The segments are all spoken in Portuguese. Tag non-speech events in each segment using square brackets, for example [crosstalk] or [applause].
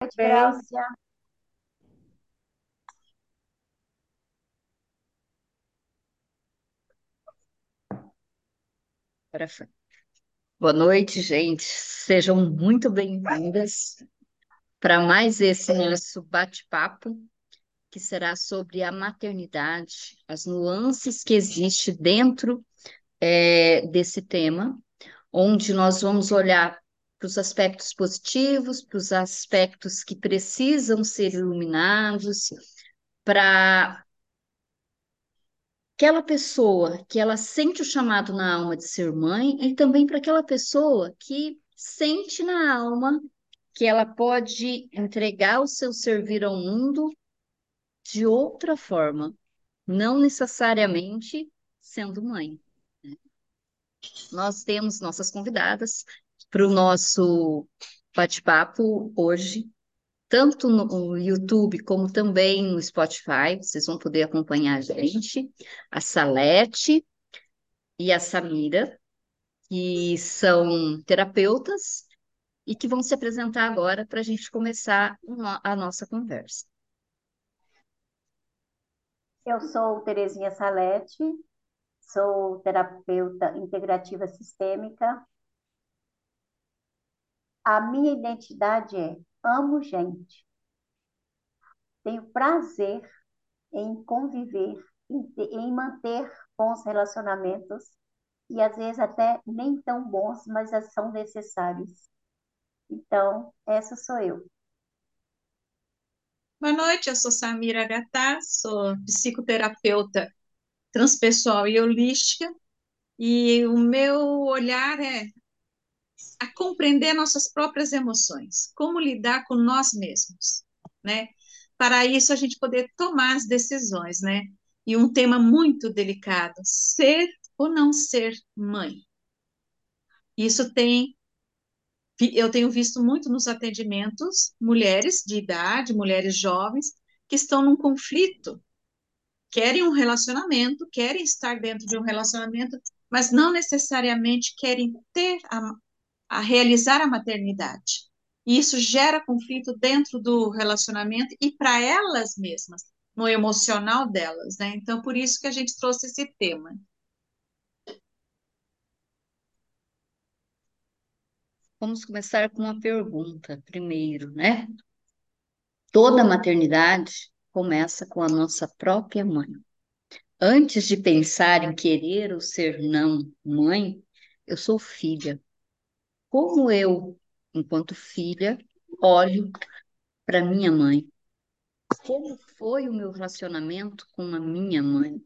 noite. Agora foi. Boa noite, gente. Sejam muito bem-vindas para mais esse nosso bate-papo, que será sobre a maternidade, as nuances que existem dentro é, desse tema, onde nós vamos olhar para os aspectos positivos, para os aspectos que precisam ser iluminados, para aquela pessoa que ela sente o chamado na alma de ser mãe e também para aquela pessoa que sente na alma que ela pode entregar o seu servir ao mundo de outra forma, não necessariamente sendo mãe. né? Nós temos nossas convidadas para o nosso bate-papo hoje, tanto no YouTube como também no Spotify, vocês vão poder acompanhar a gente, a Salete e a Samira, que são terapeutas e que vão se apresentar agora para a gente começar a nossa conversa. Eu sou Terezinha Salete, sou terapeuta integrativa sistêmica. A minha identidade é amo gente. Tenho prazer em conviver, em, em manter bons relacionamentos e às vezes até nem tão bons, mas são necessários. Então, essa sou eu. boa noite, eu sou Samira Gatá, sou psicoterapeuta transpessoal e holística, e o meu olhar é a compreender nossas próprias emoções, como lidar com nós mesmos, né? Para isso a gente poder tomar as decisões, né? E um tema muito delicado, ser ou não ser mãe. Isso tem eu tenho visto muito nos atendimentos mulheres de idade, mulheres jovens, que estão num conflito, querem um relacionamento, querem estar dentro de um relacionamento, mas não necessariamente querem ter a, a realizar a maternidade. E isso gera conflito dentro do relacionamento e para elas mesmas, no emocional delas, né? Então, por isso que a gente trouxe esse tema. Vamos começar com uma pergunta primeiro, né? Toda maternidade começa com a nossa própria mãe. Antes de pensar em querer ou ser não mãe, eu sou filha. Como eu, enquanto filha, olho para minha mãe? Como foi o meu relacionamento com a minha mãe?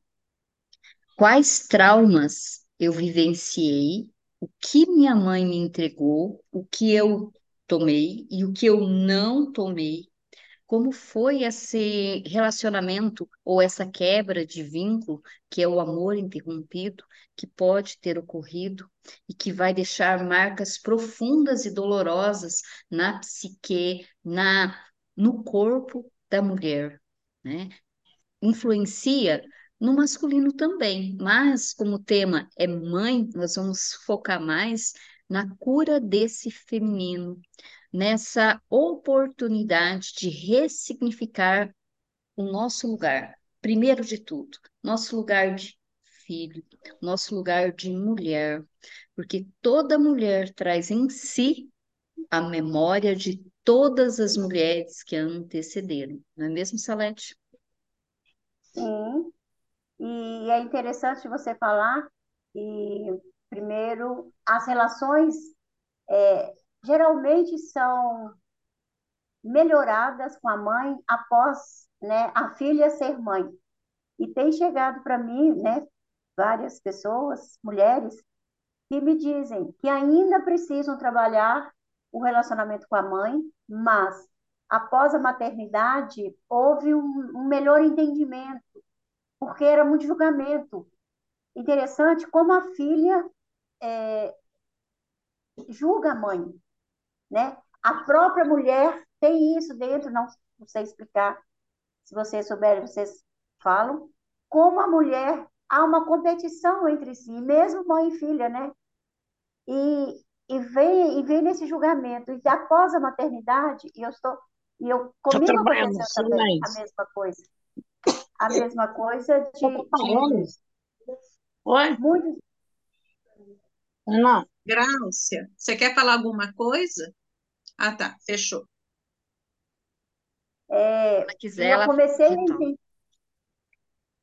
Quais traumas eu vivenciei? O que minha mãe me entregou? O que eu tomei e o que eu não tomei? Como foi esse relacionamento ou essa quebra de vínculo, que é o amor interrompido, que pode ter ocorrido e que vai deixar marcas profundas e dolorosas na psique, na no corpo da mulher, né? Influencia no masculino também, mas como o tema é mãe, nós vamos focar mais na cura desse feminino nessa oportunidade de ressignificar o nosso lugar, primeiro de tudo, nosso lugar de filho, nosso lugar de mulher, porque toda mulher traz em si a memória de todas as mulheres que a antecederam, não é mesmo, Salete? Sim, e é interessante você falar que, primeiro, as relações é, geralmente são melhoradas com a mãe após, né, a filha ser mãe. E tem chegado para mim, né, várias pessoas, mulheres, que me dizem que ainda precisam trabalhar o relacionamento com a mãe, mas após a maternidade houve um, um melhor entendimento, porque era muito julgamento. Interessante como a filha é, julga a mãe, né? A própria mulher tem isso dentro, não, não sei explicar. Se vocês souberem, vocês falam. Como a mulher há uma competição entre si, mesmo mãe e filha, né? E, e vem e vem nesse julgamento. E após a maternidade, e eu estou E eu, comigo aconteceu também a mesma coisa. A mesma coisa de, de? Oi? muitos. Não. Grácia, você quer falar alguma coisa? Ah, tá, fechou. é, ela quiser, eu ela comecei a entender,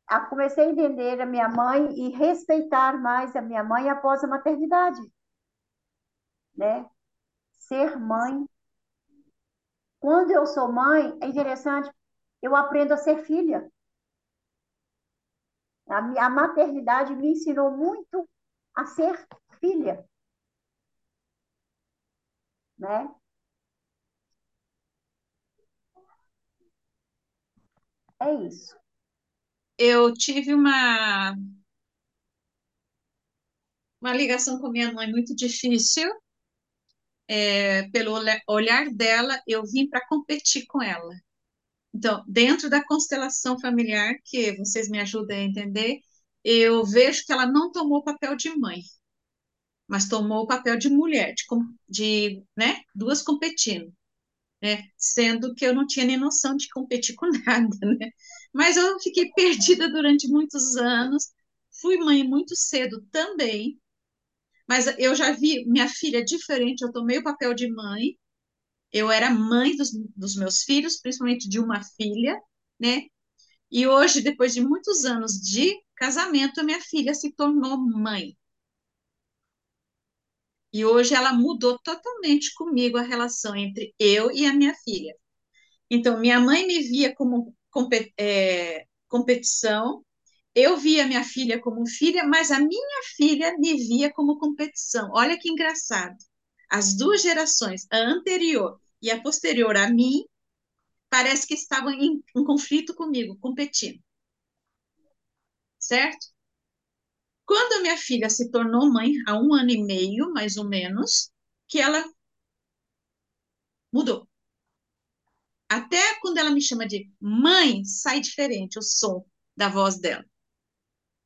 a- comecei a entender a minha mãe e respeitar mais a minha mãe após a maternidade, né? Ser mãe. Quando eu sou mãe, é interessante, eu aprendo a ser filha. A, a maternidade me ensinou muito a ser filha, né? É isso. Eu tive uma, uma ligação com minha mãe muito difícil. É, pelo olha- olhar dela, eu vim para competir com ela. Então, dentro da constelação familiar, que vocês me ajudem a entender, eu vejo que ela não tomou o papel de mãe, mas tomou o papel de mulher, de, de, né, duas competindo, né, sendo que eu não tinha nem noção de competir com [laughs] nada, né? Mas eu fiquei perdida durante muitos anos, fui mãe muito cedo também, mas eu já vi minha filha diferente, eu tomei o papel de mãe, eu era mãe dos, dos meus filhos, principalmente de uma filha, né? E hoje, depois de muitos anos de casamento, a minha filha se tornou mãe. E hoje ela mudou totalmente comigo a relação entre eu e a minha filha. Então, minha mãe me via como é, competição, eu via minha filha como filha, mas a minha filha me via como competição. Olha que engraçado. As duas gerações, a anterior e a posterior a mim, parece que estavam em, em conflito comigo, competindo, certo? Quando a minha filha se tornou mãe, há um ano e meio, mais ou menos, que ela mudou. Até quando ela me chama de mãe, sai diferente o som da voz dela.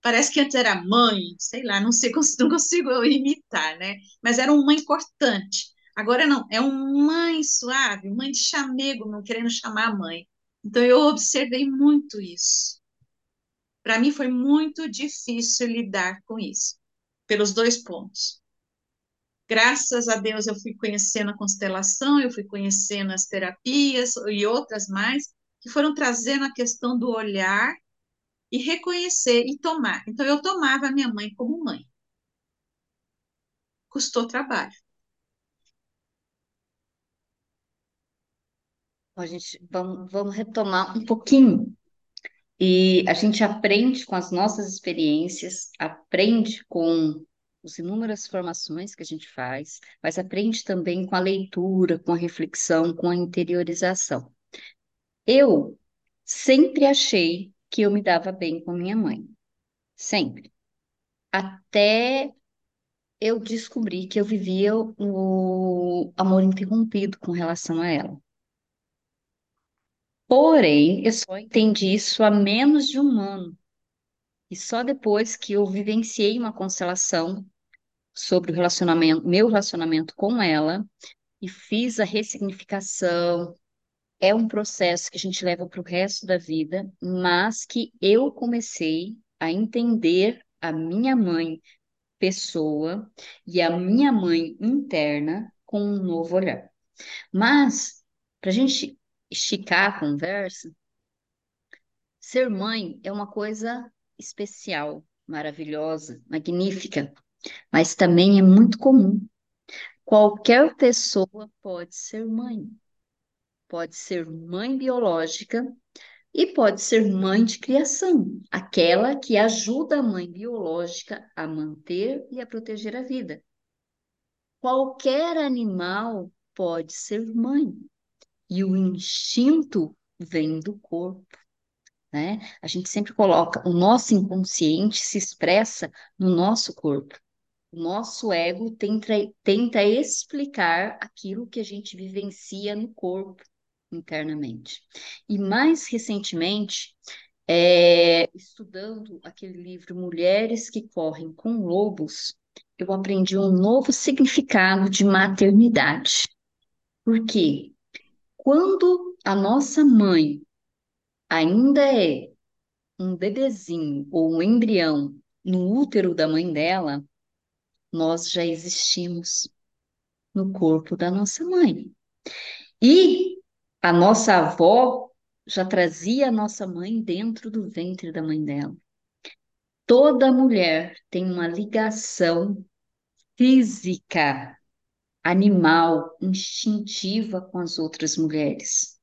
Parece que antes era mãe, sei lá, não sei, [laughs] não consigo imitar, né? Mas era uma mãe cortante. Agora não, é uma mãe suave, mãe de chamego, não querendo chamar a mãe. Então eu observei muito isso. Para mim foi muito difícil lidar com isso, pelos dois pontos. Graças a Deus eu fui conhecendo a constelação, eu fui conhecendo as terapias e outras mais, que foram trazendo a questão do olhar e reconhecer e tomar. Então eu tomava a minha mãe como mãe. Custou trabalho. A gente vamos, vamos retomar um pouquinho. E a gente aprende com as nossas experiências, aprende com as inúmeras formações que a gente faz, mas aprende também com a leitura, com a reflexão, com a interiorização. Eu sempre achei que eu me dava bem com minha mãe. Sempre. Até eu descobri que eu vivia o amor interrompido com relação a ela. Porém, eu só entendi isso há menos de um ano. E só depois que eu vivenciei uma constelação sobre o relacionamento, meu relacionamento com ela, e fiz a ressignificação. É um processo que a gente leva para o resto da vida, mas que eu comecei a entender a minha mãe pessoa e a minha mãe interna com um novo olhar. Mas, para a gente esticar a conversa, ser mãe é uma coisa especial, maravilhosa, magnífica, mas também é muito comum. Qualquer pessoa pode ser mãe. Pode ser mãe biológica e pode ser mãe de criação, aquela que ajuda a mãe biológica a manter e a proteger a vida. Qualquer animal pode ser mãe. E o instinto vem do corpo, né? A gente sempre coloca, o nosso inconsciente se expressa no nosso corpo. O nosso ego tenta, tenta explicar aquilo que a gente vivencia no corpo internamente. E mais recentemente, é, estudando aquele livro Mulheres que Correm com Lobos, eu aprendi um novo significado de maternidade. Por quê? Quando a nossa mãe ainda é um bebezinho ou um embrião no útero da mãe dela, nós já existimos no corpo da nossa mãe. E a nossa avó já trazia a nossa mãe dentro do ventre da mãe dela. Toda mulher tem uma ligação física, animal, instintiva com as outras mulheres.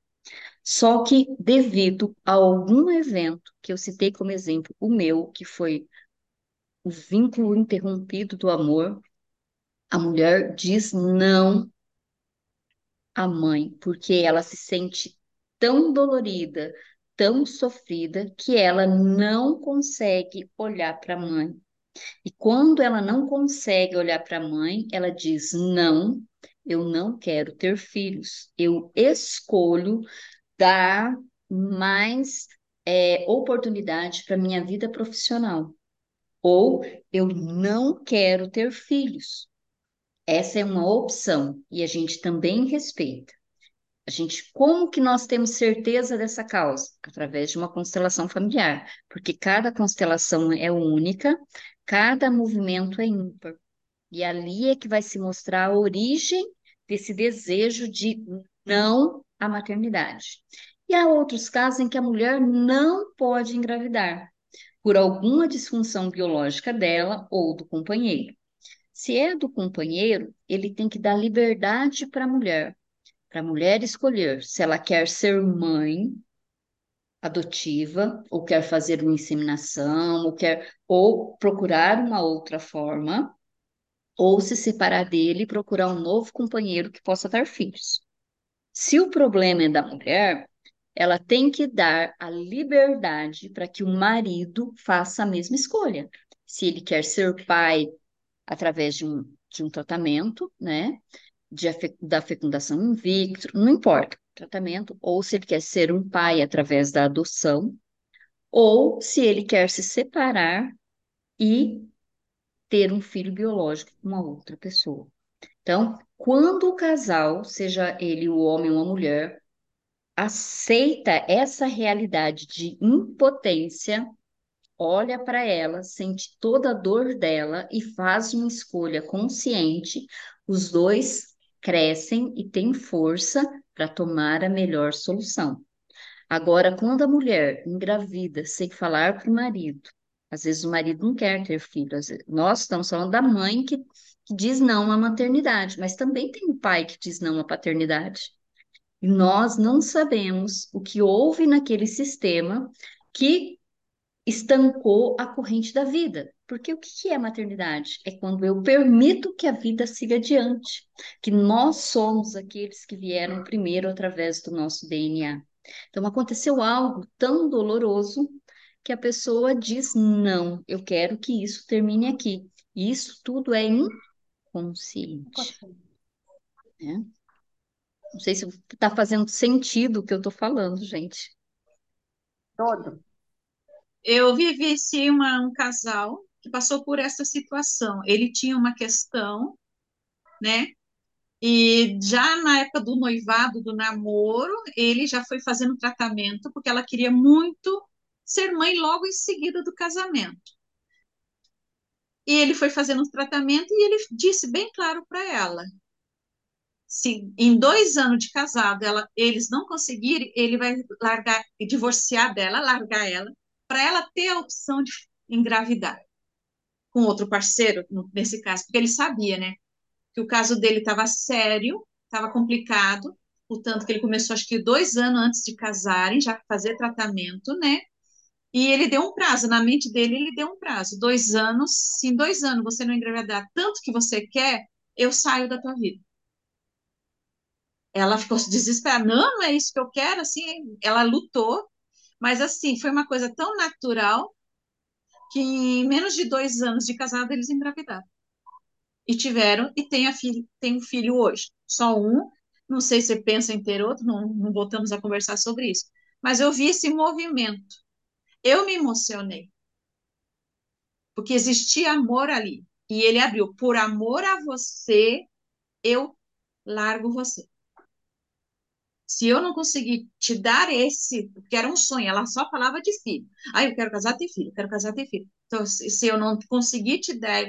Só que devido a algum evento que eu citei como exemplo, o meu, que foi o vínculo interrompido do amor, a mulher diz não à mãe, porque ela se sente tão dolorida, tão sofrida, que ela não consegue olhar para a mãe. E quando ela não consegue olhar para a mãe, ela diz: Não, eu não quero ter filhos, eu escolho dar mais é, oportunidade para minha vida profissional. Ou eu não quero ter filhos. Essa é uma opção e a gente também respeita. A gente, como que nós temos certeza dessa causa? Através de uma constelação familiar, porque cada constelação é única, cada movimento é ímpar. E ali é que vai se mostrar a origem desse desejo de não à maternidade. E há outros casos em que a mulher não pode engravidar, por alguma disfunção biológica dela ou do companheiro. Se é do companheiro, ele tem que dar liberdade para a mulher, para a mulher escolher se ela quer ser mãe adotiva, ou quer fazer uma inseminação, ou quer ou procurar uma outra forma, ou se separar dele e procurar um novo companheiro que possa dar filhos. Se o problema é da mulher, ela tem que dar a liberdade para que o marido faça a mesma escolha. Se ele quer ser pai através de um, de um tratamento, né? De, da fecundação in vitro, não importa, tratamento, ou se ele quer ser um pai através da adoção, ou se ele quer se separar e ter um filho biológico com uma outra pessoa. Então, quando o casal, seja ele o homem ou a mulher, aceita essa realidade de impotência, olha para ela, sente toda a dor dela e faz uma escolha consciente, os dois crescem e têm força para tomar a melhor solução. Agora, quando a mulher engravida sem falar para o marido, às vezes o marido não quer ter filho, nós estamos falando da mãe que, que diz não à maternidade, mas também tem o pai que diz não à paternidade. E nós não sabemos o que houve naquele sistema que estancou a corrente da vida. Porque o que é maternidade? É quando eu permito que a vida siga adiante, que nós somos aqueles que vieram primeiro através do nosso DNA. Então aconteceu algo tão doloroso que a pessoa diz: não, eu quero que isso termine aqui. E isso tudo é inconsciente. Né? Não sei se está fazendo sentido o que eu estou falando, gente. Todo. Eu vivi uma, um casal que passou por essa situação. Ele tinha uma questão, né? E já na época do noivado, do namoro, ele já foi fazendo tratamento, porque ela queria muito ser mãe logo em seguida do casamento. E ele foi fazendo o tratamento e ele disse bem claro para ela: se em dois anos de casado ela, eles não conseguirem, ele vai largar, divorciar dela, largar ela, para ela ter a opção de engravidar com outro parceiro, nesse caso, porque ele sabia, né, que o caso dele estava sério, estava complicado, portanto que ele começou, acho que dois anos antes de casarem, já fazer tratamento, né, e ele deu um prazo, na mente dele ele deu um prazo, dois anos, se em dois anos você não engravidar tanto que você quer, eu saio da tua vida. Ela ficou desesperada, não, não é isso que eu quero, assim, ela lutou, mas assim, foi uma coisa tão natural que em menos de dois anos de casado eles engravidaram. E tiveram, e tem, a filha, tem um filho hoje. Só um, não sei se pensa em ter outro, não, não voltamos a conversar sobre isso. Mas eu vi esse movimento. Eu me emocionei. Porque existia amor ali. E ele abriu, por amor a você, eu largo você. Se eu não conseguir te dar esse, porque era um sonho, ela só falava de filho. Ah, eu quero casar, ter filho, quero casar, ter filho. Então, se, eu não conseguir te dar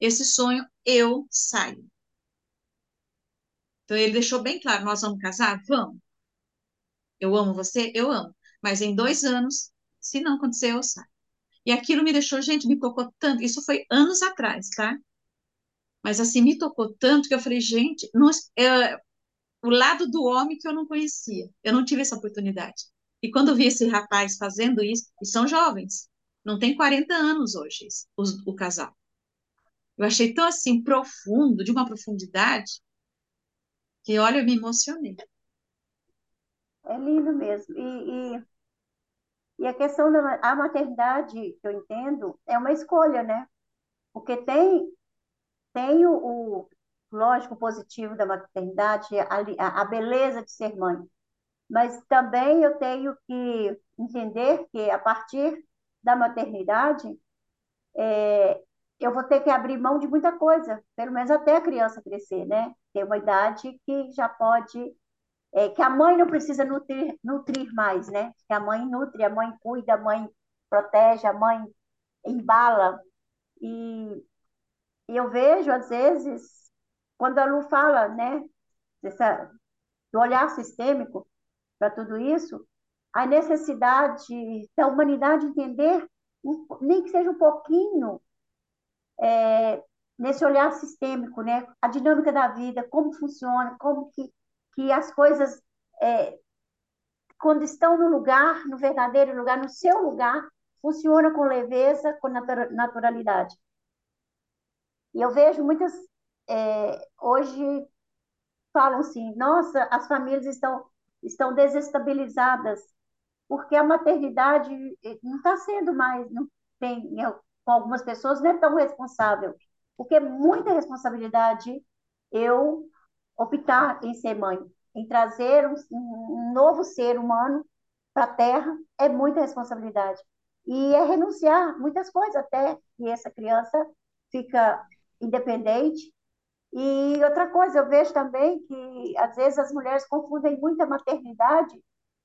esse sonho, eu saio. Então, ele deixou bem claro: nós vamos casar? Vamos. Eu amo você? Eu amo. Mas em dois anos, se não acontecer, eu saio. E aquilo me deixou, gente, me tocou tanto. Isso foi anos atrás, tá? Mas assim, me tocou tanto que eu falei, gente, é, o lado do homem que eu não conhecia. Eu não tive essa oportunidade. E quando eu vi esse rapaz fazendo isso, e são jovens, não tem 40 anos hoje o casal. Eu achei tão assim profundo, de uma profundidade, que olha, eu me emocionei. É lindo mesmo. E, e, e a questão da a maternidade, que eu entendo, é uma escolha, né? Porque tem, tem o, o lógico positivo da maternidade, a, a beleza de ser mãe. Mas também eu tenho que entender que a partir da maternidade, é, eu vou ter que abrir mão de muita coisa, pelo menos até a criança crescer, né? Ter uma idade que já pode, é, que a mãe não precisa nutrir, nutrir mais, né? Que a mãe nutre, a mãe cuida, a mãe protege, a mãe embala. E eu vejo, às vezes, quando a Lu fala, né, dessa, do olhar sistêmico para tudo isso, a necessidade da humanidade entender, nem que seja um pouquinho, é, nesse olhar sistêmico, né, a dinâmica da vida, como funciona, como que, que as coisas, é, quando estão no lugar, no verdadeiro lugar, no seu lugar, funciona com leveza, com naturalidade. E eu vejo muitas é, hoje falam assim, nossa, as famílias estão, estão desestabilizadas, porque a maternidade eh, não está sendo mais, não tem, com algumas pessoas não é tão responsável, porque é muita responsabilidade eu optar em ser mãe, em trazer um, um novo ser humano para a Terra, é muita responsabilidade. E é renunciar muitas coisas até que essa criança fica independente, e outra coisa, eu vejo também que, às vezes, as mulheres confundem muito a maternidade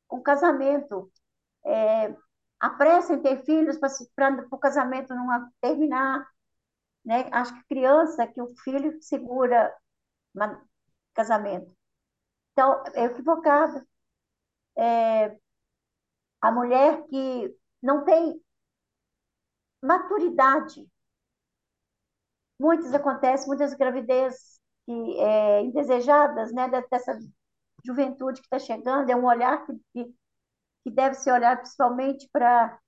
com casamento. É, em ter filhos para o casamento não terminar. Né? Acho que criança, que o filho segura casamento. Então, é equivocado. É, a mulher que não tem maturidade muitas acontecem, muitas gravidez que, é, indesejadas, né, dessa juventude que está chegando, é um olhar que, que, deve ser olhado principalmente para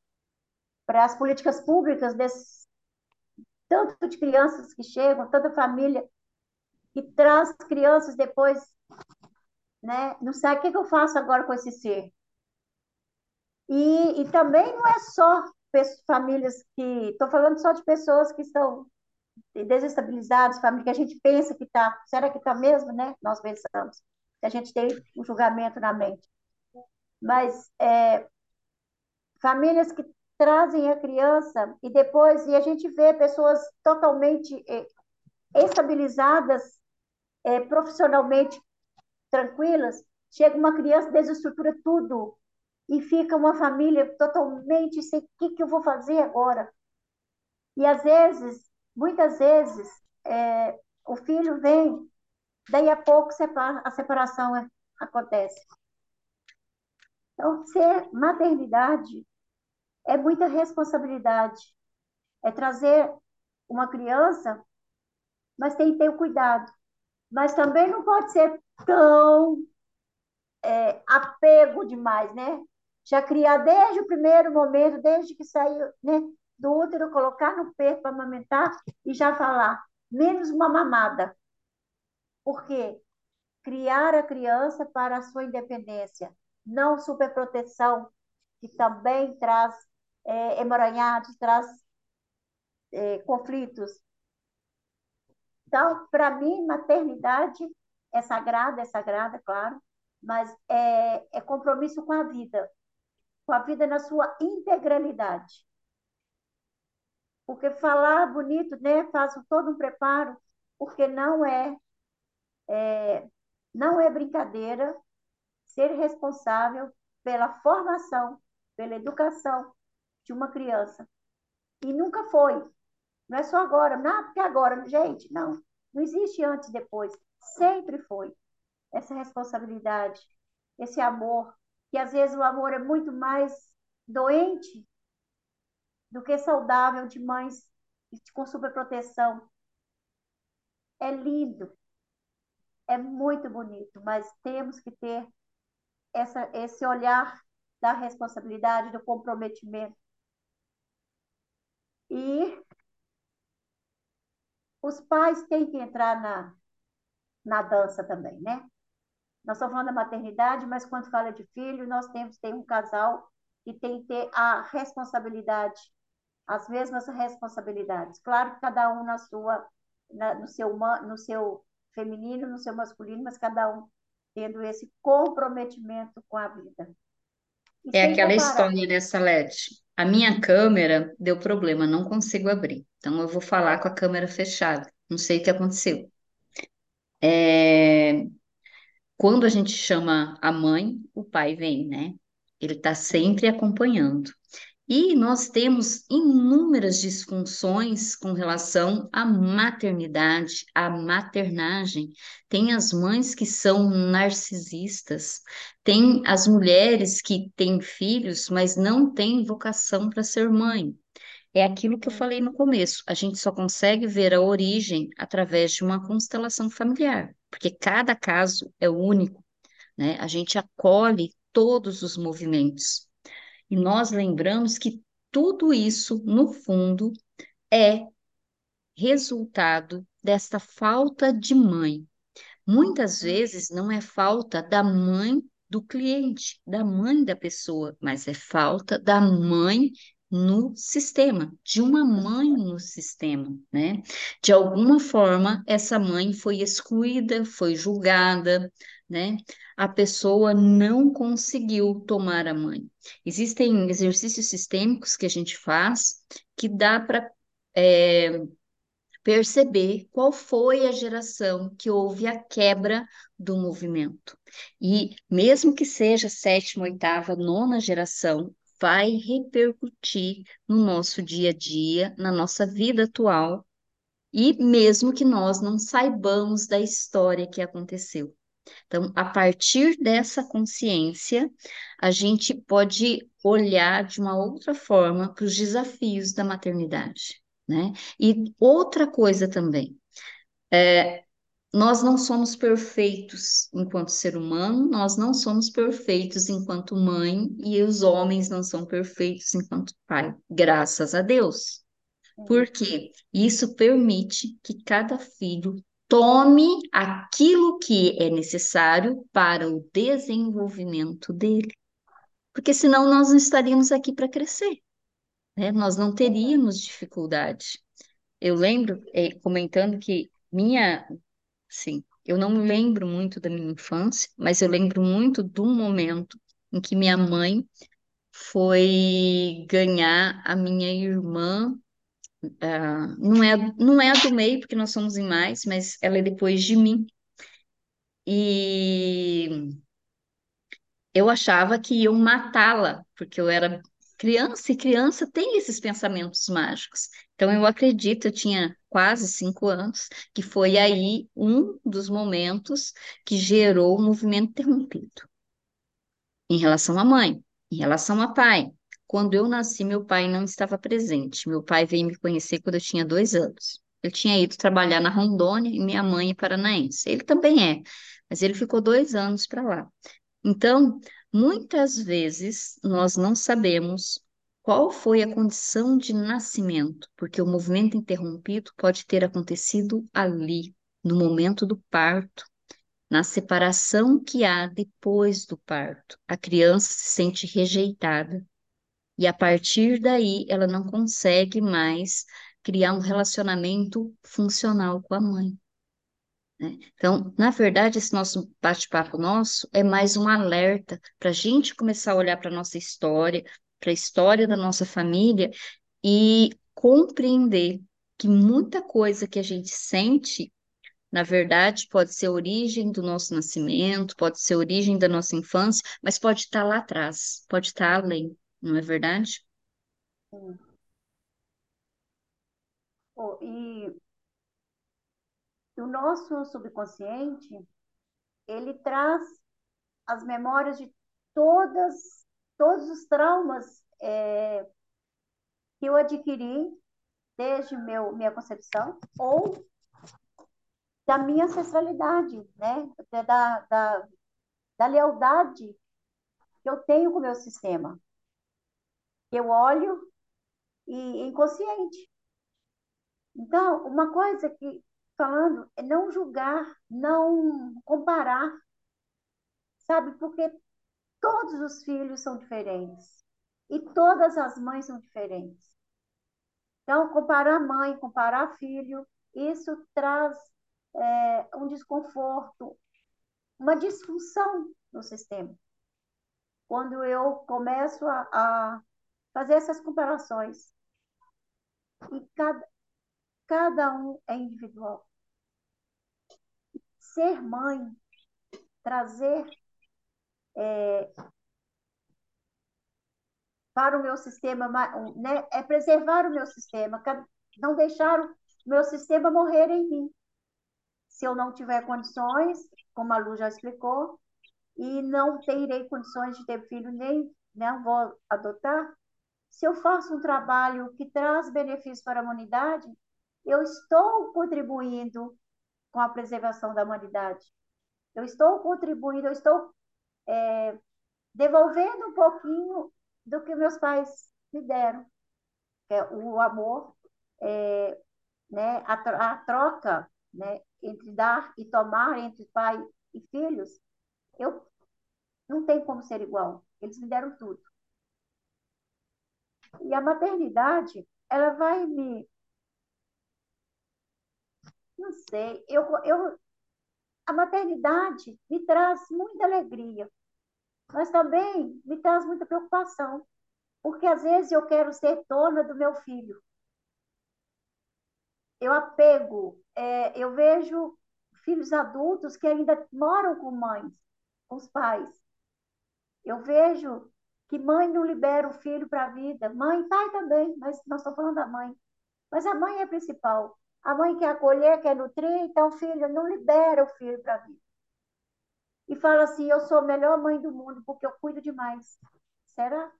as políticas públicas desse tanto de crianças que chegam, tanta família que traz crianças depois, né? Não sabe o que eu faço agora com esse ser. E, e também não é só famílias que estou falando só de pessoas que estão desestabilizados, família que a gente pensa que está, será que está mesmo, né? Nós pensamos, a gente tem um julgamento na mente. Mas é, famílias que trazem a criança e depois, e a gente vê pessoas totalmente é, estabilizadas, é, profissionalmente tranquilas, chega uma criança, desestrutura tudo e fica uma família totalmente sem o que, que eu vou fazer agora. E às vezes Muitas vezes, é, o filho vem, daí a pouco a separação é, acontece. Então, ser maternidade é muita responsabilidade. É trazer uma criança, mas tem que ter o cuidado. Mas também não pode ser tão é, apego demais, né? Já criar desde o primeiro momento, desde que saiu, né? Do útero, colocar no peito para amamentar e já falar, menos uma mamada. Por quê? Criar a criança para a sua independência, não superproteção, que também traz é, emaranhados, traz é, conflitos. Então, para mim, maternidade é sagrada, é sagrada, claro, mas é, é compromisso com a vida, com a vida na sua integralidade. Porque falar bonito, né, faço todo um preparo, porque não é, é não é brincadeira ser responsável pela formação, pela educação de uma criança. E nunca foi. Não é só agora, não, porque agora, gente, não. Não existe antes e depois. Sempre foi essa responsabilidade, esse amor, que às vezes o amor é muito mais doente do que saudável de mães com superproteção. É lindo, é muito bonito, mas temos que ter essa, esse olhar da responsabilidade, do comprometimento. E os pais têm que entrar na, na dança também, né? Nós estamos falando da maternidade, mas quando fala de filho, nós temos que ter um casal que tem que ter a responsabilidade, as mesmas responsabilidades. Claro que cada um na sua, na, no, seu, no seu feminino, no seu masculino, mas cada um tendo esse comprometimento com a vida. E é aquela história, né, Salete? A minha câmera deu problema, não consigo abrir. Então eu vou falar com a câmera fechada. Não sei o que aconteceu. É... Quando a gente chama a mãe, o pai vem, né? Ele está sempre acompanhando. E nós temos inúmeras disfunções com relação à maternidade, à maternagem. Tem as mães que são narcisistas, tem as mulheres que têm filhos, mas não têm vocação para ser mãe. É aquilo que eu falei no começo, a gente só consegue ver a origem através de uma constelação familiar, porque cada caso é único, né? A gente acolhe todos os movimentos. E nós lembramos que tudo isso, no fundo, é resultado desta falta de mãe. Muitas vezes não é falta da mãe do cliente, da mãe da pessoa, mas é falta da mãe no sistema, de uma mãe no sistema, né? De alguma forma, essa mãe foi excluída, foi julgada, né? A pessoa não conseguiu tomar a mãe. Existem exercícios sistêmicos que a gente faz que dá para é, perceber qual foi a geração que houve a quebra do movimento. E mesmo que seja sétima, oitava, nona geração, vai repercutir no nosso dia a dia, na nossa vida atual, e mesmo que nós não saibamos da história que aconteceu. Então, a partir dessa consciência, a gente pode olhar de uma outra forma para os desafios da maternidade, né? E outra coisa também, é, nós não somos perfeitos enquanto ser humano, nós não somos perfeitos enquanto mãe, e os homens não são perfeitos enquanto pai, graças a Deus. Porque isso permite que cada filho tome aquilo que é necessário para o desenvolvimento dele. Porque senão nós não estaríamos aqui para crescer, né? Nós não teríamos dificuldade. Eu lembro, é, comentando que minha Sim, eu não lembro muito da minha infância, mas eu lembro muito do momento em que minha mãe foi ganhar a minha irmã. Uh, não é, não é a do meio, porque nós somos em mais, mas ela é depois de mim. E eu achava que iam matá-la, porque eu era criança, e criança tem esses pensamentos mágicos. Então, eu acredito, eu tinha quase cinco anos, que foi aí um dos momentos que gerou o movimento interrompido. Em relação à mãe, em relação a pai. Quando eu nasci, meu pai não estava presente. Meu pai veio me conhecer quando eu tinha dois anos. Eu tinha ido trabalhar na Rondônia e minha mãe é paranaense. Ele também é, mas ele ficou dois anos para lá. Então, muitas vezes nós não sabemos qual foi a condição de nascimento, porque o movimento interrompido pode ter acontecido ali, no momento do parto, na separação que há depois do parto. A criança se sente rejeitada e a partir daí ela não consegue mais criar um relacionamento funcional com a mãe. Né? Então, na verdade, esse nosso bate-papo nosso é mais um alerta para a gente começar a olhar para a nossa história, para a história da nossa família e compreender que muita coisa que a gente sente Na verdade, pode ser origem do nosso nascimento, pode ser origem da nossa infância, mas pode estar lá atrás, pode estar além, não é verdade? Sim. Oh, e o nosso subconsciente, ele traz as memórias de todas, todos os traumas é, que eu adquiri desde meu, minha concepção ou da minha ancestralidade, né? Da, da, da lealdade que eu tenho com o meu sistema. Eu olho e inconsciente. Então, uma coisa que falando é não julgar, não comparar, sabe? Porque todos os filhos são diferentes e todas as mães são diferentes. Então, comparar mãe, comparar filho, isso traz é, um desconforto, uma disfunção no sistema. Quando eu começo a, a fazer essas comparações. E cada, cada um é individual. Ser mãe, trazer é, para o meu sistema, né, é preservar o meu sistema, não deixar o meu sistema morrer em mim se eu não tiver condições, como a Lu já explicou, e não terei condições de ter filho, nem né, vou adotar, se eu faço um trabalho que traz benefícios para a humanidade, eu estou contribuindo com a preservação da humanidade. Eu estou contribuindo, eu estou é, devolvendo um pouquinho do que meus pais me deram, que é o amor, é, né, a, a troca né, entre dar e tomar, entre pai e filhos, eu não tem como ser igual. Eles me deram tudo. E a maternidade, ela vai me. Não sei, eu, eu, a maternidade me traz muita alegria, mas também me traz muita preocupação, porque às vezes eu quero ser dona do meu filho eu apego, é, eu vejo filhos adultos que ainda moram com mães, com os pais. Eu vejo que mãe não libera o filho para a vida, mãe, pai também, mas nós estamos falando da mãe. Mas a mãe é a principal. A mãe quer acolher, quer nutrir, então, filho, não libera o filho para vida. E fala assim: eu sou a melhor mãe do mundo porque eu cuido demais. Será?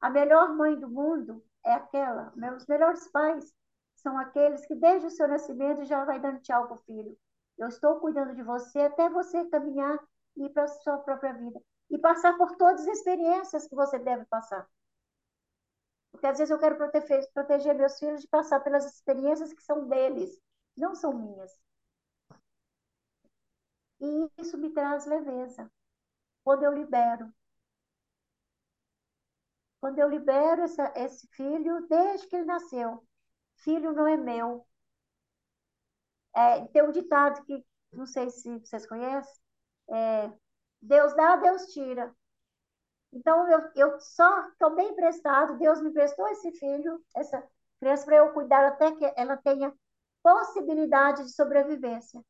A melhor mãe do mundo é aquela, meus melhores pais são aqueles que desde o seu nascimento já vai dando tchau para o filho. Eu estou cuidando de você até você caminhar e ir para a sua própria vida. E passar por todas as experiências que você deve passar. Porque às vezes eu quero proteger, proteger meus filhos de passar pelas experiências que são deles, não são minhas. E isso me traz leveza. Quando eu libero. Quando eu libero essa, esse filho desde que ele nasceu filho não é meu. É, tem um ditado que, não sei se vocês conhecem, é, Deus dá, Deus tira. Então, eu, eu só tomei emprestado, Deus me prestou esse filho, essa criança, para eu cuidar até que ela tenha possibilidade de sobrevivência.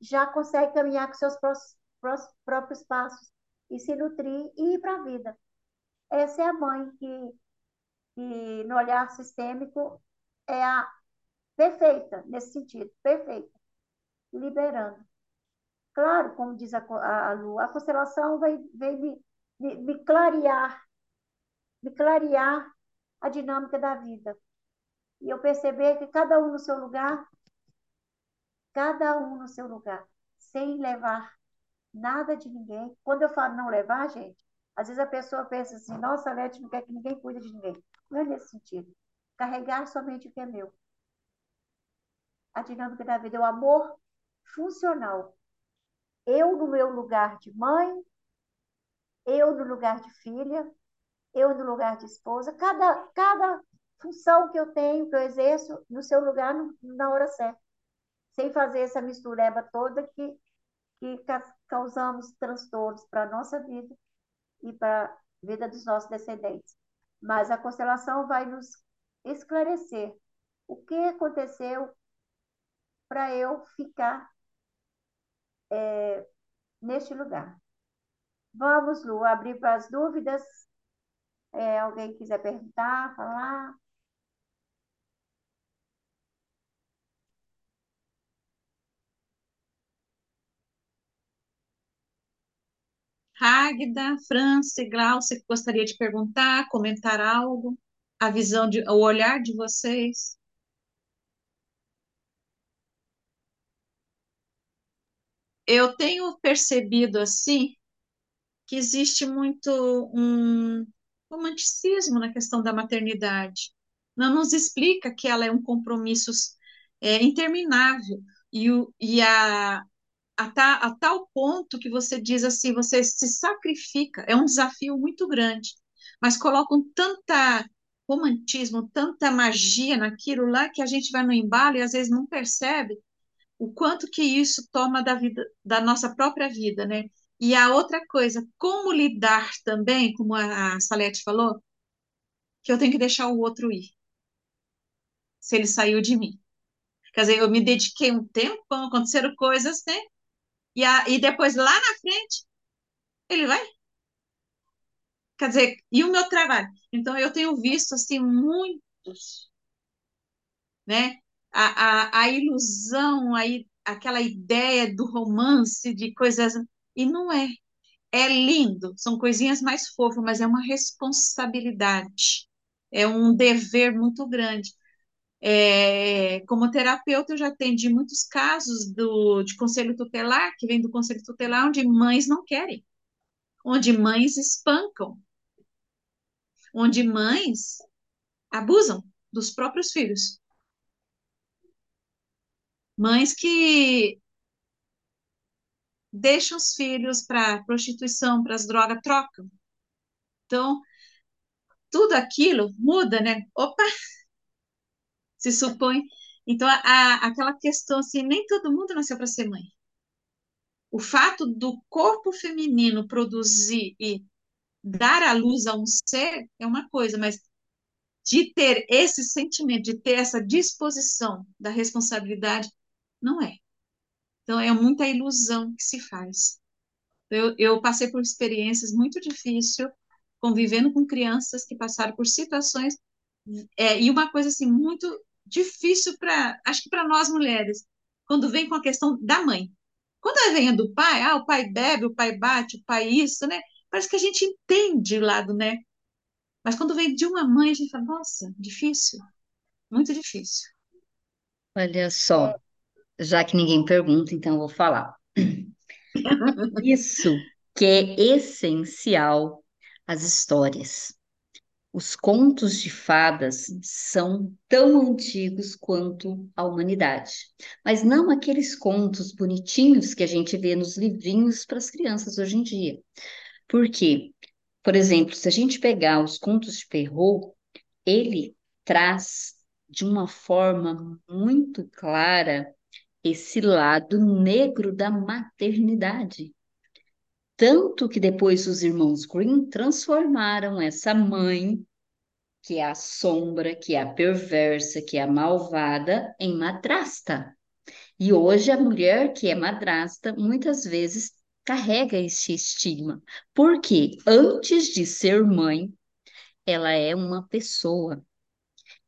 Já consegue caminhar com seus prós, prós, próprios passos e se nutrir e ir para a vida. Essa é a mãe que, que, no olhar sistêmico, é a perfeita, nesse sentido, perfeita, liberando. Claro, como diz a, a, a Lu, a constelação vai, vai me, me, me clarear, me clarear a dinâmica da vida. E eu perceber que cada um no seu lugar, cada um no seu lugar, sem levar nada de ninguém. Quando eu falo não levar, gente, às vezes a pessoa pensa assim, nossa, Leti não quer que ninguém cuide de ninguém. Não é nesse sentido carregar somente o que é meu. A dinâmica da vida é o amor funcional. Eu no meu lugar de mãe, eu no lugar de filha, eu no lugar de esposa, cada, cada função que eu tenho, que eu exerço, no seu lugar na hora certa. Sem fazer essa mistureba toda que, que causamos transtornos para a nossa vida e para a vida dos nossos descendentes. Mas a constelação vai nos esclarecer o que aconteceu para eu ficar é, neste lugar. Vamos, Lu, abrir para as dúvidas. É, alguém quiser perguntar, falar? Rágida, França, Glaucia, gostaria de perguntar, comentar algo? A visão, de, o olhar de vocês? Eu tenho percebido, assim, que existe muito um romanticismo na questão da maternidade. Não nos explica que ela é um compromisso é, interminável e, o, e a, a, ta, a tal ponto que você diz assim, você se sacrifica, é um desafio muito grande, mas colocam tanta romantismo, tanta magia naquilo lá que a gente vai no embalo e às vezes não percebe o quanto que isso toma da vida da nossa própria vida, né? E a outra coisa, como lidar também, como a Salete falou, que eu tenho que deixar o outro ir, se ele saiu de mim. Quer dizer, eu me dediquei um tempo, aconteceram coisas, né? E, a, e depois lá na frente, ele vai. Quer dizer, e o meu trabalho? Então, eu tenho visto, assim, muitos, né? A, a, a ilusão, a, aquela ideia do romance, de coisas. E não é. É lindo, são coisinhas mais fofas, mas é uma responsabilidade, é um dever muito grande. É, como terapeuta, eu já atendi muitos casos do, de conselho tutelar, que vem do conselho tutelar, onde mães não querem, onde mães espancam, onde mães abusam dos próprios filhos. Mães que deixam os filhos para prostituição, para as drogas, trocam. Então, tudo aquilo muda, né? Opa, [laughs] se supõe. Então, a, aquela questão assim, nem todo mundo nasceu para ser mãe. O fato do corpo feminino produzir e dar à luz a um ser é uma coisa, mas de ter esse sentimento, de ter essa disposição da responsabilidade, não é. Então, é muita ilusão que se faz. Eu, eu passei por experiências muito difíceis, convivendo com crianças que passaram por situações, é, e uma coisa assim, muito difícil para, acho que para nós mulheres, quando vem com a questão da mãe. Quando vem do pai, ah, o pai bebe, o pai bate, o pai isso, né? Parece que a gente entende o lado, né? Mas quando vem de uma mãe, a gente fala, nossa, difícil, muito difícil. Olha só, já que ninguém pergunta, então eu vou falar. Isso que é essencial às histórias. Os contos de fadas são tão antigos quanto a humanidade, mas não aqueles contos bonitinhos que a gente vê nos livrinhos para as crianças hoje em dia. Por quê? Por exemplo, se a gente pegar os contos de Perrault, ele traz de uma forma muito clara esse lado negro da maternidade. Tanto que depois os irmãos Green transformaram essa mãe, que é a sombra, que é a perversa, que é a malvada, em madrasta. E hoje a mulher que é madrasta muitas vezes carrega esse estigma, porque antes de ser mãe, ela é uma pessoa.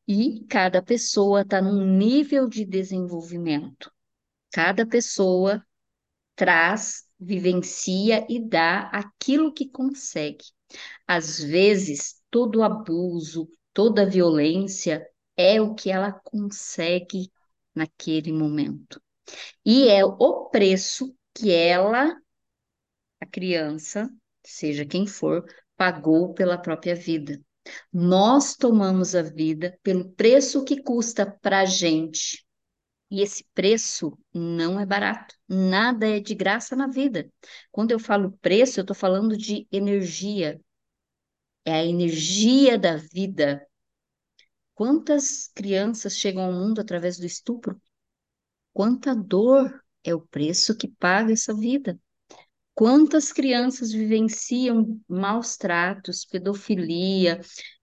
E cada pessoa está num nível de desenvolvimento. Cada pessoa traz, vivencia e dá aquilo que consegue. Às vezes, todo abuso, toda violência é o que ela consegue naquele momento. E é o preço que ela, a criança, seja quem for, pagou pela própria vida. Nós tomamos a vida pelo preço que custa para a gente. E esse preço não é barato. Nada é de graça na vida. Quando eu falo preço, eu estou falando de energia. É a energia da vida. Quantas crianças chegam ao mundo através do estupro? Quanta dor é o preço que paga essa vida? Quantas crianças vivenciam maus tratos, pedofilia,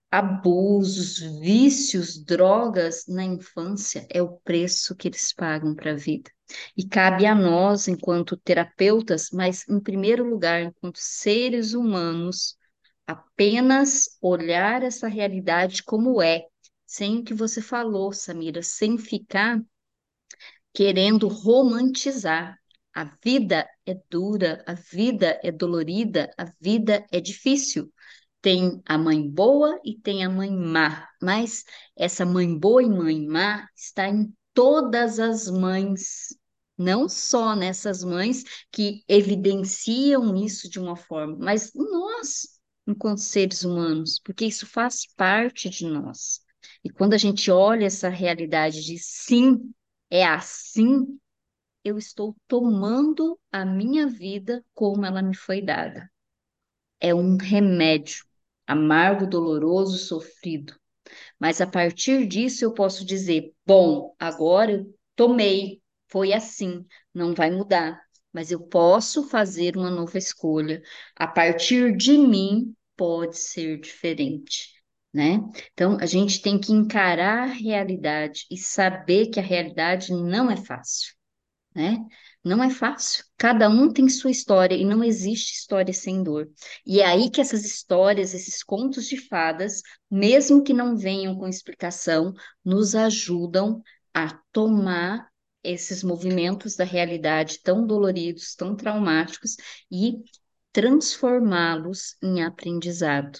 abusos, vícios, drogas na infância é o preço que eles pagam para a vida. E cabe a nós, enquanto terapeutas, mas em primeiro lugar, enquanto seres humanos, apenas olhar essa realidade como é, sem o que você falou, Samira, sem ficar querendo romantizar. A vida é dura, a vida é dolorida, a vida é difícil. Tem a mãe boa e tem a mãe má, mas essa mãe boa e mãe má está em todas as mães, não só nessas mães que evidenciam isso de uma forma, mas nós, enquanto seres humanos, porque isso faz parte de nós. E quando a gente olha essa realidade de sim, é assim, eu estou tomando a minha vida como ela me foi dada. É um remédio amargo, doloroso, sofrido. Mas a partir disso eu posso dizer: bom, agora eu tomei, foi assim, não vai mudar. Mas eu posso fazer uma nova escolha. A partir de mim pode ser diferente. Né? Então, a gente tem que encarar a realidade e saber que a realidade não é fácil, né? Não é fácil. Cada um tem sua história e não existe história sem dor. E é aí que essas histórias, esses contos de fadas, mesmo que não venham com explicação, nos ajudam a tomar esses movimentos da realidade tão doloridos, tão traumáticos e transformá-los em aprendizado.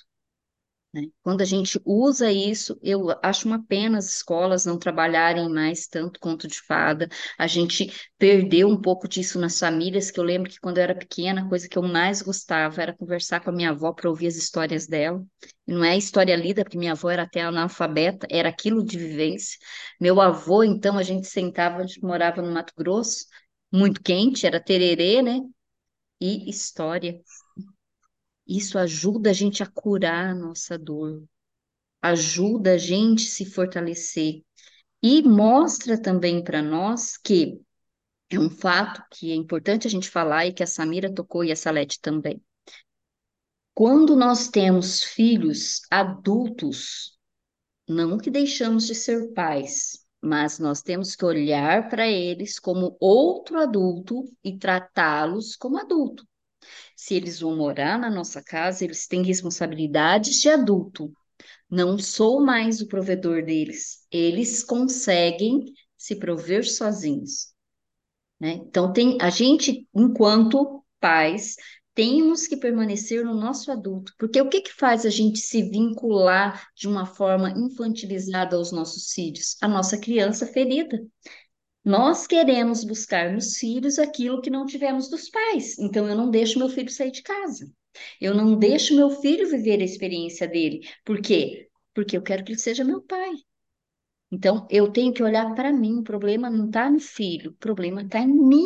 Né? Quando a gente usa isso, eu acho uma pena as escolas não trabalharem mais tanto conto de fada. A gente perdeu um pouco disso nas famílias, que eu lembro que quando eu era pequena, a coisa que eu mais gostava era conversar com a minha avó para ouvir as histórias dela. E não é história lida, porque minha avó era até analfabeta, era aquilo de vivência. Meu avô, então, a gente sentava, a gente morava no Mato Grosso, muito quente, era tererê, né? E história. Isso ajuda a gente a curar a nossa dor, ajuda a gente se fortalecer e mostra também para nós que é um fato que é importante a gente falar e que a Samira tocou e a Salete também. Quando nós temos filhos adultos, não que deixamos de ser pais, mas nós temos que olhar para eles como outro adulto e tratá-los como adulto. Se eles vão morar na nossa casa, eles têm responsabilidades de adulto. Não sou mais o provedor deles. Eles conseguem se prover sozinhos. Né? Então, tem, a gente, enquanto pais, temos que permanecer no nosso adulto, porque o que, que faz a gente se vincular de uma forma infantilizada aos nossos filhos? A nossa criança ferida. Nós queremos buscar nos filhos aquilo que não tivemos dos pais. Então, eu não deixo meu filho sair de casa. Eu não deixo meu filho viver a experiência dele. Por quê? Porque eu quero que ele seja meu pai. Então, eu tenho que olhar para mim. O problema não está no filho, o problema está em mim.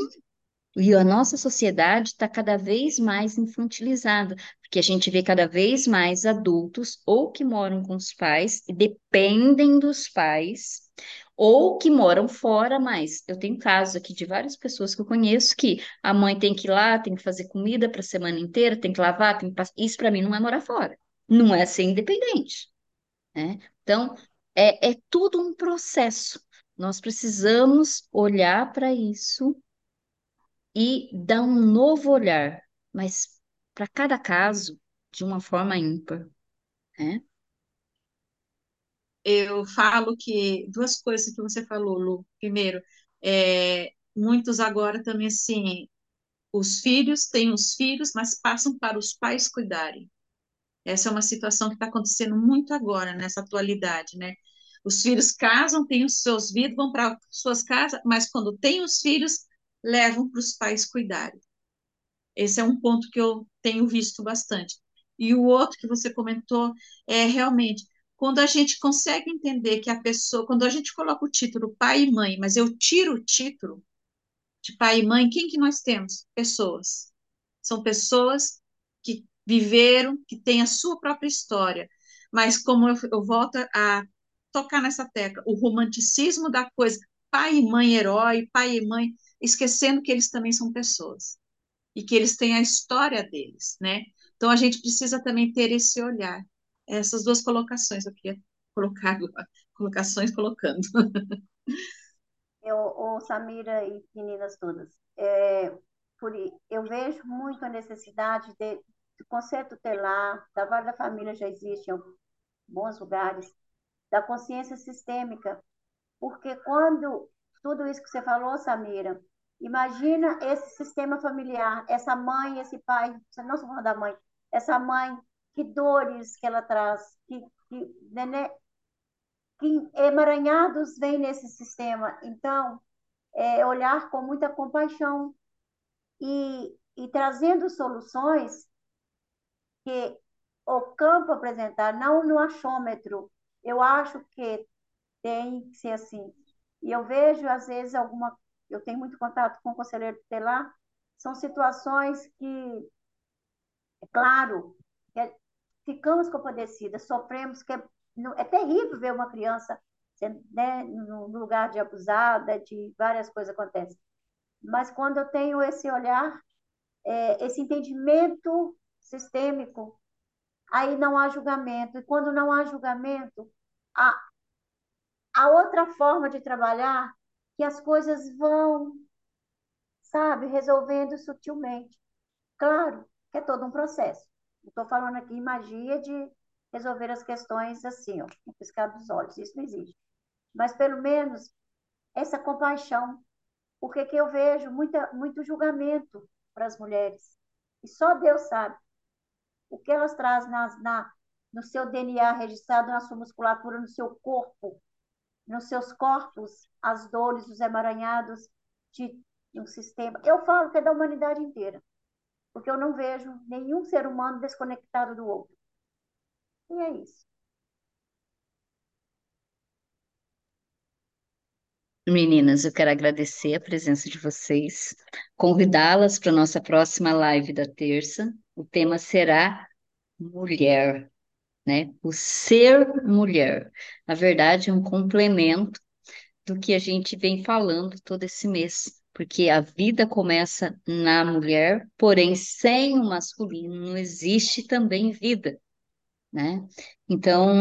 E a nossa sociedade está cada vez mais infantilizada, porque a gente vê cada vez mais adultos ou que moram com os pais e dependem dos pais ou que moram fora, mas eu tenho casos aqui de várias pessoas que eu conheço que a mãe tem que ir lá, tem que fazer comida para a semana inteira, tem que lavar, tem que passar. Isso para mim não é morar fora, não é ser independente. Né? Então, é, é tudo um processo. Nós precisamos olhar para isso e dar um novo olhar, mas para cada caso, de uma forma ímpar. Né? Eu falo que duas coisas que você falou, Lu. Primeiro, é, muitos agora também assim, os filhos têm os filhos, mas passam para os pais cuidarem. Essa é uma situação que está acontecendo muito agora, nessa atualidade, né? Os filhos casam, têm os seus filhos, vão para suas casas, mas quando têm os filhos, levam para os pais cuidarem. Esse é um ponto que eu tenho visto bastante. E o outro que você comentou é realmente quando a gente consegue entender que a pessoa, quando a gente coloca o título pai e mãe, mas eu tiro o título de pai e mãe, quem que nós temos? Pessoas. São pessoas que viveram, que têm a sua própria história. Mas como eu, eu volto a tocar nessa tecla, o romanticismo da coisa, pai e mãe herói, pai e mãe, esquecendo que eles também são pessoas e que eles têm a história deles, né? Então a gente precisa também ter esse olhar essas duas colocações eu queria colocar, colocações colocando. [laughs] Eu, ô, Samira e meninas todas, é, por, eu vejo muito a necessidade de, de conserto telar, da vara da família já existe em bons lugares, da consciência sistêmica, porque quando tudo isso que você falou, Samira, imagina esse sistema familiar, essa mãe, esse pai, não falando da mãe, essa mãe, que dores que ela traz, que, que, né, que emaranhados vem nesse sistema. Então, é olhar com muita compaixão e, e trazendo soluções que o campo apresentar, não no achômetro. Eu acho que tem que ser assim. E eu vejo, às vezes, alguma. Eu tenho muito contato com o conselheiro tutelar, são situações que, é claro, ficamos compadecidas, sofremos, que é, é terrível ver uma criança né, no lugar de abusada, de várias coisas acontecem. Mas quando eu tenho esse olhar, é, esse entendimento sistêmico, aí não há julgamento. E quando não há julgamento, há, há outra forma de trabalhar que as coisas vão, sabe, resolvendo sutilmente. Claro que é todo um processo. Estou falando aqui magia de resolver as questões assim, ó, no piscar dos olhos. Isso não existe. Mas pelo menos essa compaixão, porque que eu vejo muita, muito julgamento para as mulheres. E só Deus sabe o que elas trazem na, na, no seu DNA registrado na sua musculatura, no seu corpo, nos seus corpos, as dores, os emaranhados de, de um sistema. Eu falo que é da humanidade inteira, porque eu não vejo nenhum ser humano desconectado do outro. E é isso. Meninas, eu quero agradecer a presença de vocês, convidá-las para a nossa próxima live da terça. O tema será mulher, né? O ser mulher. Na verdade, é um complemento do que a gente vem falando todo esse mês, porque a vida começa na mulher, porém, sem o masculino não existe também vida, né? Então,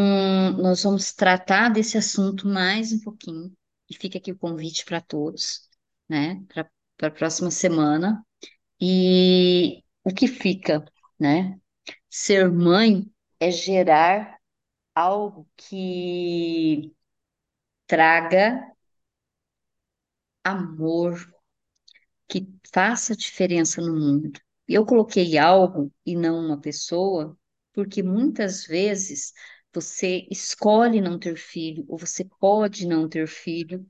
nós vamos tratar desse assunto mais um pouquinho e fica aqui o convite para todos, né, para a próxima semana. E o que fica, né? Ser mãe é gerar algo que traga amor, que faça diferença no mundo. Eu coloquei algo e não uma pessoa, porque muitas vezes você escolhe não ter filho, ou você pode não ter filho,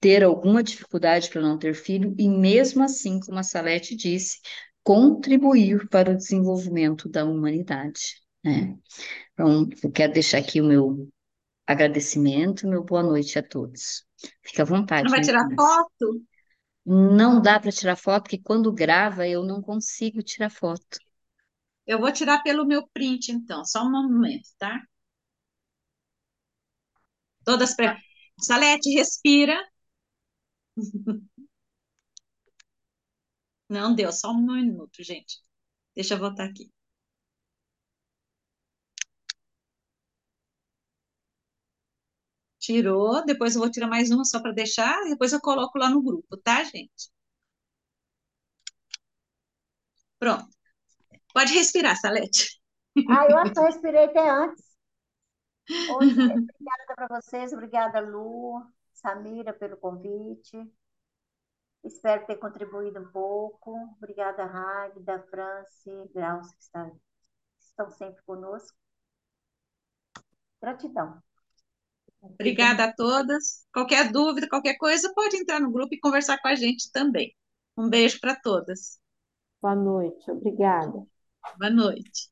ter alguma dificuldade para não ter filho, e mesmo assim, como a Salete disse, contribuir para o desenvolvimento da humanidade. Né? Então, eu quero deixar aqui o meu agradecimento, meu boa noite a todos. Fique à vontade. Não vai tirar foto? Não dá para tirar foto, porque quando grava eu não consigo tirar foto. Eu vou tirar pelo meu print, então, só um momento, tá? Todas para. Salete, respira. [laughs] Não deu, só um minuto, gente. Deixa eu voltar aqui. Tirou, depois eu vou tirar mais uma só para deixar, depois eu coloco lá no grupo, tá, gente? Pronto. Pode respirar, Salete. Ah, eu acho que eu respirei até antes. [laughs] Hoje, obrigada para vocês, obrigada, Lu, Samira, pelo convite. Espero ter contribuído um pouco. Obrigada, Ragda, France, Graus, que está, estão sempre conosco. Gratidão. Obrigada a todas. Qualquer dúvida, qualquer coisa, pode entrar no grupo e conversar com a gente também. Um beijo para todas. Boa noite, obrigada. Boa noite.